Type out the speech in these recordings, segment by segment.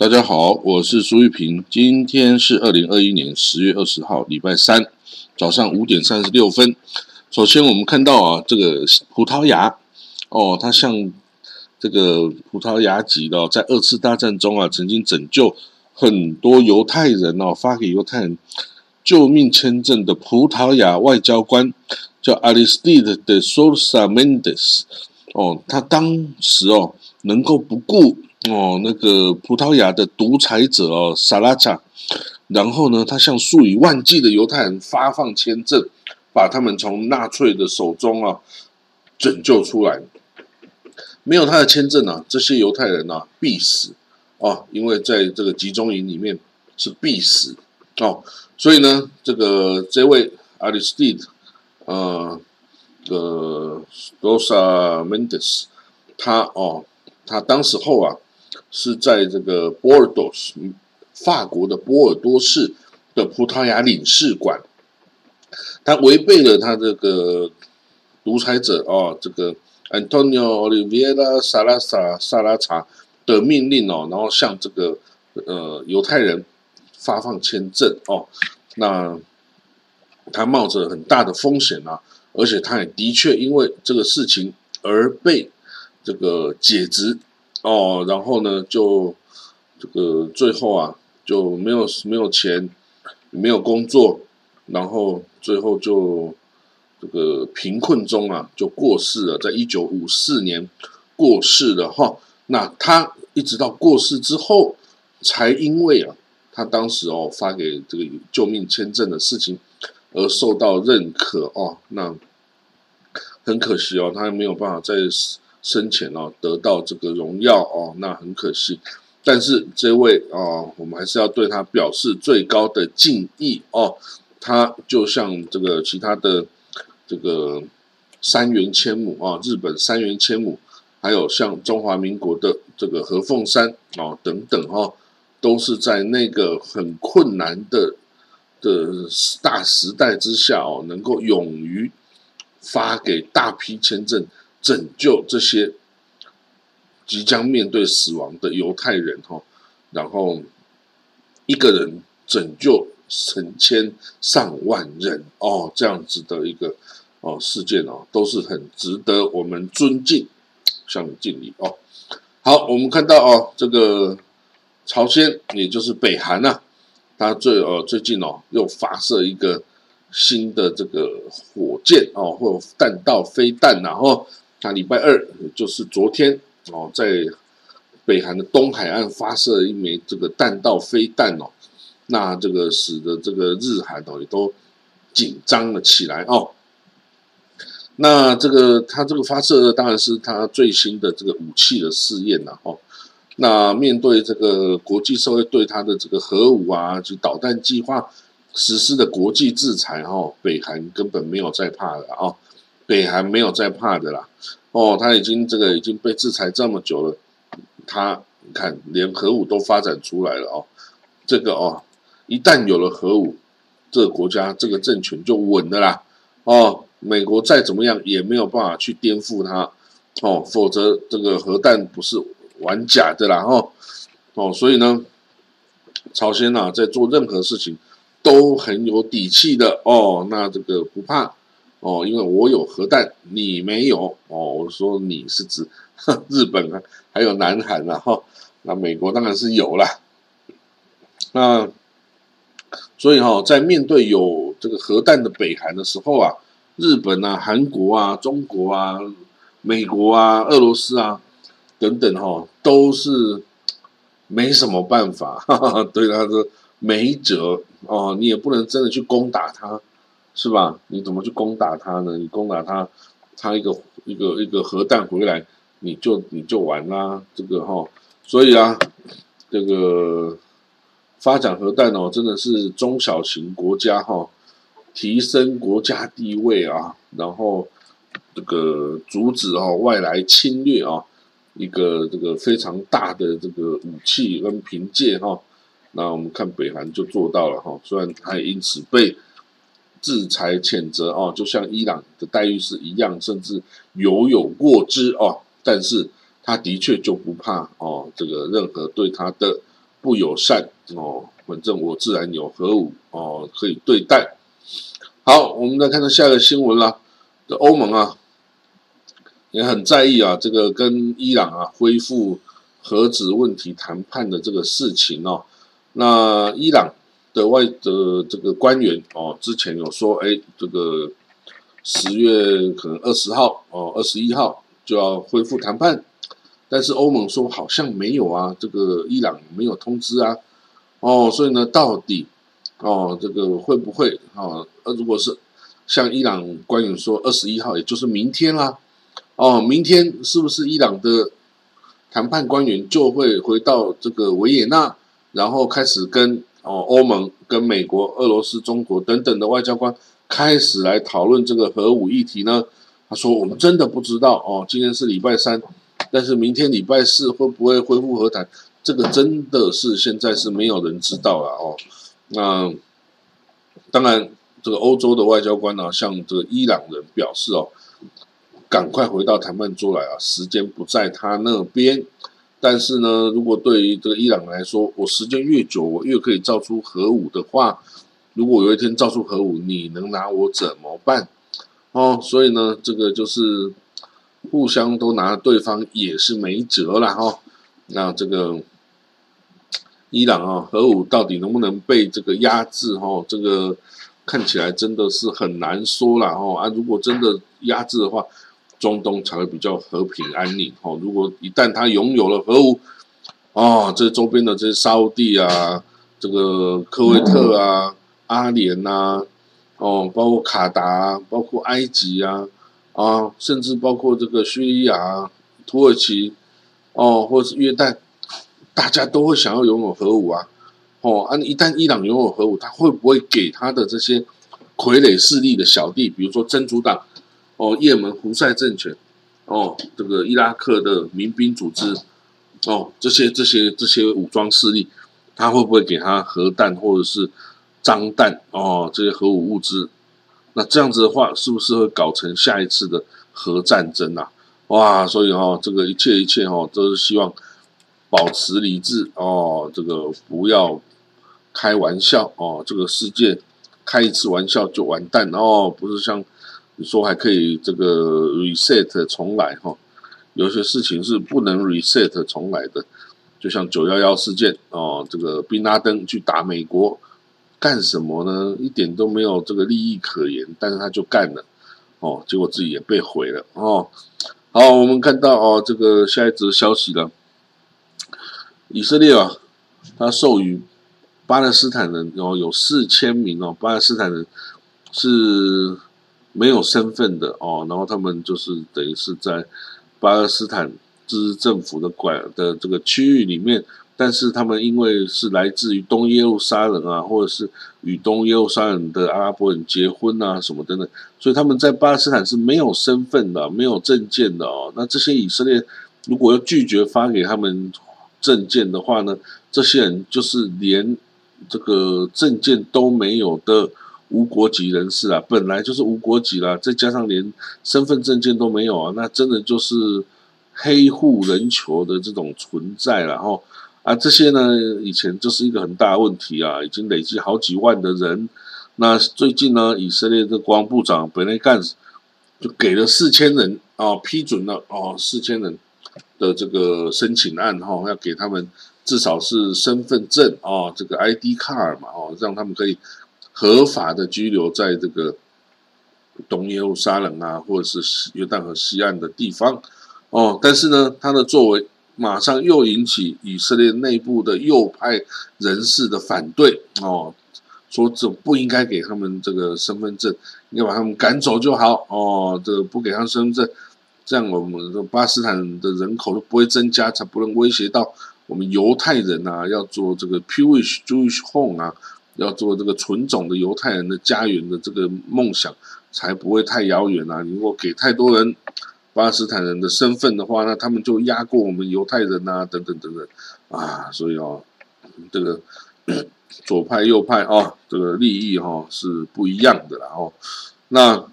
大家好，我是苏玉平。今天是二零二一年十月二十号，礼拜三早上五点三十六分。首先，我们看到啊，这个葡萄牙哦，它像这个葡萄牙籍的，在二次大战中啊，曾经拯救很多犹太人哦，发给犹太人救命签证的葡萄牙外交官叫 Aristide de Sousa Mendes 哦，他当时哦，能够不顾。哦，那个葡萄牙的独裁者哦，萨拉查，然后呢，他向数以万计的犹太人发放签证，把他们从纳粹的手中啊拯救出来。没有他的签证啊，这些犹太人啊必死哦，因为在这个集中营里面是必死哦。所以呢，这个这位阿里斯蒂德，呃，的罗萨门德斯，他哦，他当时候啊。是在这个波尔多斯，法国的波尔多市的葡萄牙领事馆，他违背了他这个独裁者哦，这个 Antonio Oliveira 萨拉萨萨拉查的命令哦，然后向这个呃犹太人发放签证哦，那他冒着很大的风险啊，而且他也的确因为这个事情而被这个解职。哦，然后呢，就这个最后啊，就没有没有钱，没有工作，然后最后就这个贫困中啊，就过世了，在一九五四年过世了哈。那他一直到过世之后，才因为啊，他当时哦发给这个救命签证的事情而受到认可哦。那很可惜哦，他没有办法在。生前哦得到这个荣耀哦，那很可惜。但是这位哦，我们还是要对他表示最高的敬意哦。他就像这个其他的这个三元千亩啊，日本三元千亩，还有像中华民国的这个何凤山哦等等哈，都是在那个很困难的的大时代之下哦，能够勇于发给大批签证。拯救这些即将面对死亡的犹太人哈，然后一个人拯救成千上万人哦，这样子的一个哦事件哦，都是很值得我们尊敬，向你敬礼哦。好，我们看到哦，这个朝鲜也就是北韩呐，它最呃最近哦又发射一个新的这个火箭哦，或弹道飞弹，然后。那礼拜二就是昨天哦，在北韩的东海岸发射一枚这个弹道飞弹哦，那这个使得这个日韩哦也都紧张了起来哦。那这个他这个发射当然是他最新的这个武器的试验了哦。那面对这个国际社会对他的这个核武啊及导弹计划实施的国际制裁哦，北韩根本没有在怕的啊。北韩没有在怕的啦，哦，他已经这个已经被制裁这么久了，他你看连核武都发展出来了哦，这个哦，一旦有了核武，这个国家这个政权就稳的啦，哦，美国再怎么样也没有办法去颠覆它，哦，否则这个核弹不是玩假的啦，哦，哦，所以呢，朝鲜呐在做任何事情都很有底气的哦，那这个不怕。哦，因为我有核弹，你没有哦。我说你是指日本啊，还有南韩啊，哈。那美国当然是有了。那所以哈，在面对有这个核弹的北韩的时候啊，日本啊、韩国啊、中国啊、美国啊、俄罗斯啊等等哈，都是没什么办法，哈哈对他说没辙哦，你也不能真的去攻打他。是吧？你怎么去攻打他呢？你攻打他，他一个一个一个核弹回来，你就你就完啦。这个哈，所以啊，这个发展核弹哦，真的是中小型国家哈，提升国家地位啊，然后这个阻止哦外来侵略啊，一个这个非常大的这个武器跟凭借哈。那我们看北韩就做到了哈，虽然他也因此被。制裁谴责哦，就像伊朗的待遇是一样，甚至犹有过之哦。但是他的确就不怕哦，这个任何对他的不友善哦。反正我自然有核武哦，可以对待。好，我们再看到下一个新闻啦。这欧盟啊，也很在意啊，这个跟伊朗啊恢复核子问题谈判的这个事情哦。那伊朗的外的这个官员哦，之前有说，哎，这个十月可能二十号哦，二十一号就要恢复谈判，但是欧盟说好像没有啊，这个伊朗没有通知啊。哦，所以呢，到底哦，这个会不会啊？呃，如果是像伊朗官员说，二十一号，也就是明天啦，哦，明天是不是伊朗的谈判官员就会回到这个维也纳，然后开始跟哦欧盟、跟美国、俄罗斯、中国等等的外交官开始来讨论这个核武议题呢？他说：“我们真的不知道哦，今天是礼拜三，但是明天礼拜四会不会恢复和谈？”这个真的是现在是没有人知道了哦。那当然，这个欧洲的外交官呢，向这个伊朗人表示哦，赶快回到谈判桌来啊，时间不在他那边。但是呢，如果对于这个伊朗来说，我时间越久，我越可以造出核武的话，如果有一天造出核武，你能拿我怎么办？哦，所以呢，这个就是互相都拿对方也是没辙了哈。那这个。伊朗啊，核武到底能不能被这个压制？哈，这个看起来真的是很难说了哈啊！如果真的压制的话，中东才会比较和平安宁。哦，如果一旦他拥有了核武，哦，这周边的这些沙地啊，这个科威特啊、阿联呐，哦，包括卡达，包括埃及啊，啊，甚至包括这个叙利亚、土耳其，哦，或是约旦。大家都会想要拥有核武啊，哦，啊，一旦伊朗拥有核武，他会不会给他的这些傀儡势力的小弟，比如说真主党，哦，也门胡塞政权，哦，这个伊拉克的民兵组织，哦，这些这些这些武装势力，他会不会给他核弹或者是脏弹，哦，这些核武物资？那这样子的话，是不是会搞成下一次的核战争啊？哇，所以哈，这个一切一切哈，都是希望。保持理智哦，这个不要开玩笑哦，这个世界开一次玩笑就完蛋哦，不是像说还可以这个 reset 重来哈，有些事情是不能 reset 重来的，就像九幺幺事件哦，这个宾拉登去打美国干什么呢？一点都没有这个利益可言，但是他就干了哦，结果自己也被毁了哦。好，我们看到哦，这个下一则消息了。以色列啊，他授予巴勒斯坦人哦，有四千名哦，巴勒斯坦人是没有身份的哦，然后他们就是等于是在巴勒斯坦自治政府的管的这个区域里面，但是他们因为是来自于东耶路撒冷啊，或者是与东耶路撒冷的阿拉伯人结婚啊什么等等，所以他们在巴勒斯坦是没有身份的，没有证件的哦。那这些以色列如果要拒绝发给他们。证件的话呢，这些人就是连这个证件都没有的无国籍人士啊，本来就是无国籍啦，再加上连身份证件都没有啊，那真的就是黑户人球的这种存在了哈。啊，这些呢以前就是一个很大的问题啊，已经累积好几万的人。那最近呢，以色列的国防部长本内干就给了四千人啊，批准了哦，四千人。的这个申请案哈，要给他们至少是身份证啊，这个 ID card 嘛哦，让他们可以合法的居留在这个东耶路撒冷啊，或者是约旦河西岸的地方哦。但是呢，他的作为马上又引起以色列内部的右派人士的反对哦，说这不应该给他们这个身份证，应该把他们赶走就好哦。这个不给他们身份证。这样，我们的巴斯坦的人口都不会增加，才不能威胁到我们犹太人啊！要做这个 Jewish Jewish home 啊，要做这个纯种的犹太人的家园的这个梦想，才不会太遥远啊！如果给太多人巴勒斯坦人的身份的话，那他们就压过我们犹太人啊，等等等等啊！所以哦，这个左派右派啊，这个利益哈是不一样的啦哦，那。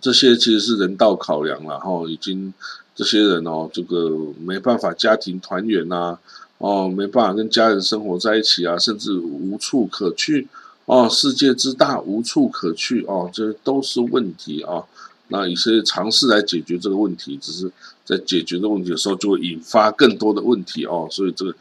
这些其实是人道考量了哈，已经这些人哦，这个没办法家庭团圆呐，哦，没办法跟家人生活在一起啊，甚至无处可去哦，世界之大无处可去哦，这都是问题啊。那以色列尝试来解决这个问题，只是在解决的问题的时候，就会引发更多的问题哦。所以这个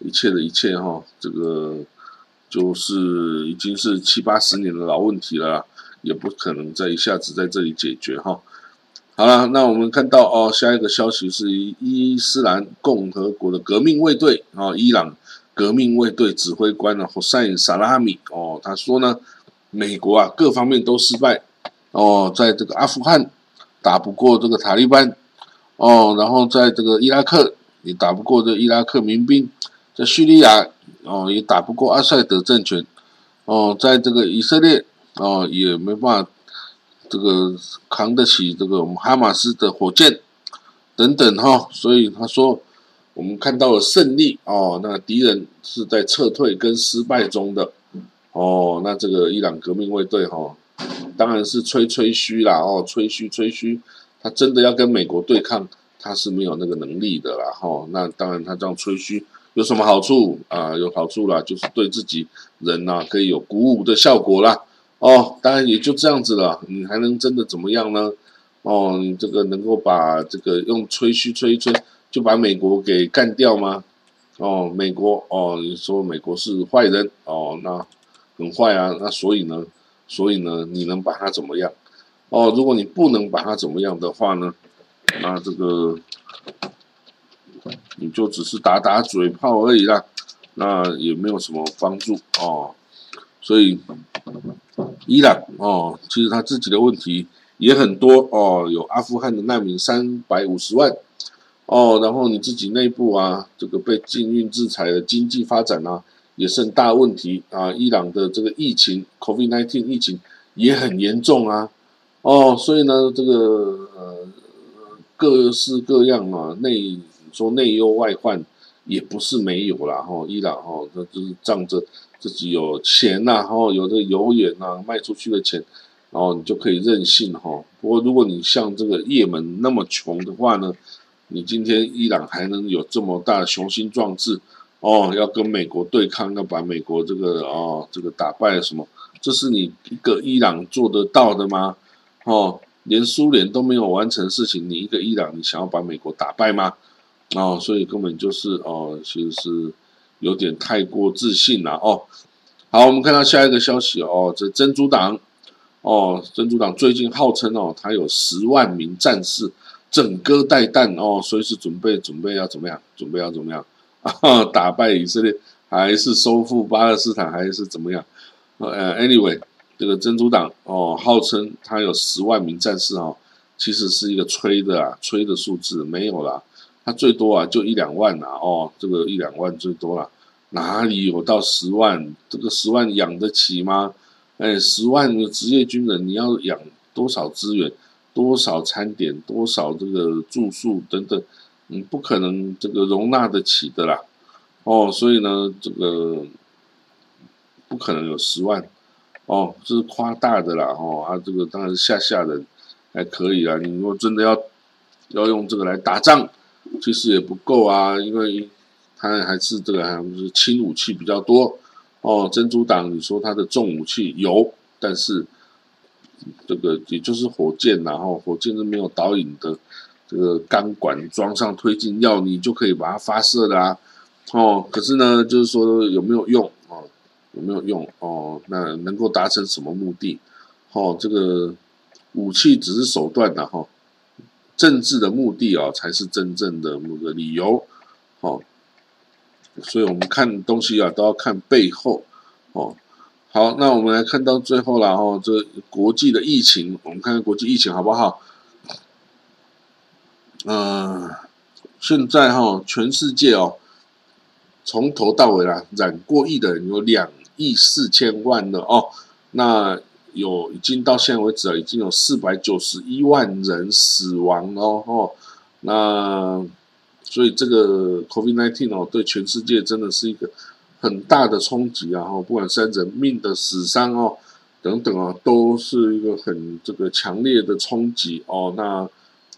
一切的一切哈，这个就是已经是七八十年的老问题了，也不可能在一下子在这里解决哈。好了，那我们看到哦，下一个消息是伊斯兰共和国的革命卫队啊，伊朗革命卫队指挥官呢，胡塞·萨拉米哦，他说呢，美国啊各方面都失败哦，在这个阿富汗打不过这个塔利班哦，然后在这个伊拉克也打不过这伊拉克民兵，在叙利亚哦也打不过阿塞德政权哦，在这个以色列哦也没办法。这个扛得起这个我们哈马斯的火箭等等哈，所以他说我们看到了胜利哦，那敌人是在撤退跟失败中的哦，那这个伊朗革命卫队哈，当然是吹吹嘘啦哦，吹嘘吹嘘，他真的要跟美国对抗，他是没有那个能力的啦哈，那当然他这样吹嘘有什么好处啊？有好处啦，就是对自己人呐可以有鼓舞的效果啦。哦，当然也就这样子了，你还能真的怎么样呢？哦，你这个能够把这个用吹嘘吹一吹，就把美国给干掉吗？哦，美国哦，你说美国是坏人哦，那很坏啊，那所以呢，所以呢，你能把他怎么样？哦，如果你不能把他怎么样的话呢，那这个你就只是打打嘴炮而已啦，那也没有什么帮助哦，所以。伊朗哦，其实他自己的问题也很多哦，有阿富汗的难民三百五十万哦，然后你自己内部啊，这个被禁运制裁的经济发展啊，也是很大问题啊。伊朗的这个疫情，COVID-19 疫情也很严重啊，哦，所以呢，这个呃各式各样啊，内说内忧外患也不是没有啦。哈。伊朗哈，那就是仗着。自己有钱呐，然后有这个油源呐，卖出去的钱，然后你就可以任性哈。不过如果你像这个也门那么穷的话呢，你今天伊朗还能有这么大的雄心壮志哦，要跟美国对抗，要把美国这个哦这个打败什么？这是你一个伊朗做得到的吗？哦，连苏联都没有完成事情，你一个伊朗，你想要把美国打败吗？哦，所以根本就是哦，其实是。有点太过自信了哦。好，我们看到下一个消息哦，这珍珠党哦，珍珠党最近号称哦，他有十万名战士整个带弹哦，随时准备准备要怎么样？准备要怎么样？啊，打败以色列，还是收复巴勒斯坦，还是怎么样？呃，anyway，这个珍珠党哦，号称他有十万名战士哦，其实是一个吹的啊，吹的数字没有啦。他最多啊，就一两万呐，哦，这个一两万最多了，哪里有到十万？这个十万养得起吗？哎，十万的职业军人，你要养多少资源、多少餐点、多少这个住宿等等，你不可能这个容纳得起的啦，哦，所以呢，这个不可能有十万，哦，这是夸大的啦，哦，啊，这个当然是吓吓人，还可以啊，你如果真的要要用这个来打仗。其实也不够啊，因为它还是这个还是轻武器比较多哦。珍珠党，你说它的重武器有，但是这个也就是火箭，然后火箭是没有导引的，这个钢管装上推进药，你就可以把它发射的啊。哦，可是呢，就是说有没有用哦？有没有用哦？那能够达成什么目的？哦，这个武器只是手段的哈。政治的目的啊，才是真正的那个理由，哦，所以我们看东西啊，都要看背后，哦，好，那我们来看到最后了，哦，这国际的疫情，我们看看国际疫情好不好？嗯，现在哈，全世界哦，从头到尾啦，染过疫的人有两亿四千万的哦，那。有已经到现在为止啊，已经有四百九十一万人死亡哦，哦，那所以这个 COVID-19 哦，对全世界真的是一个很大的冲击啊！哦，不管是人命的死伤哦，等等啊，都是一个很这个强烈的冲击哦。那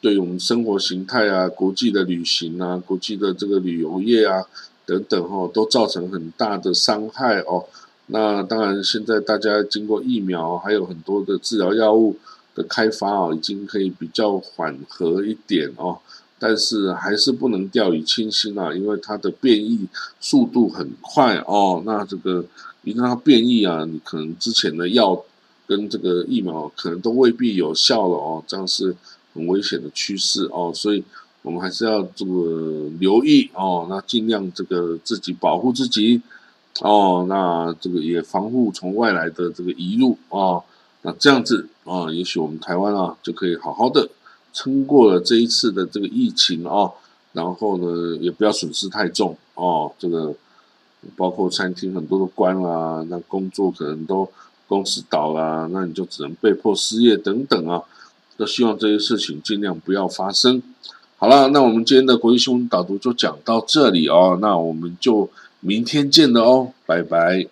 对我们生活形态啊、国际的旅行啊、国际的这个旅游业啊。等等哦，都造成很大的伤害哦。那当然，现在大家经过疫苗，还有很多的治疗药物的开发哦，已经可以比较缓和一点哦。但是还是不能掉以轻心啊，因为它的变异速度很快哦。那这个一旦它变异啊，你可能之前的药跟这个疫苗可能都未必有效了哦，这样是很危险的趋势哦。所以我们还是要这个留意哦，那尽量这个自己保护自己哦，那这个也防护从外来的这个移入啊，那这样子啊，也许我们台湾啊就可以好好的。撑过了这一次的这个疫情哦，然后呢，也不要损失太重哦。这个包括餐厅很多都关啦，那工作可能都公司倒啦，那你就只能被迫失业等等啊。都希望这些事情尽量不要发生。好了，那我们今天的国际新闻导读就讲到这里哦，那我们就明天见了哦，拜拜。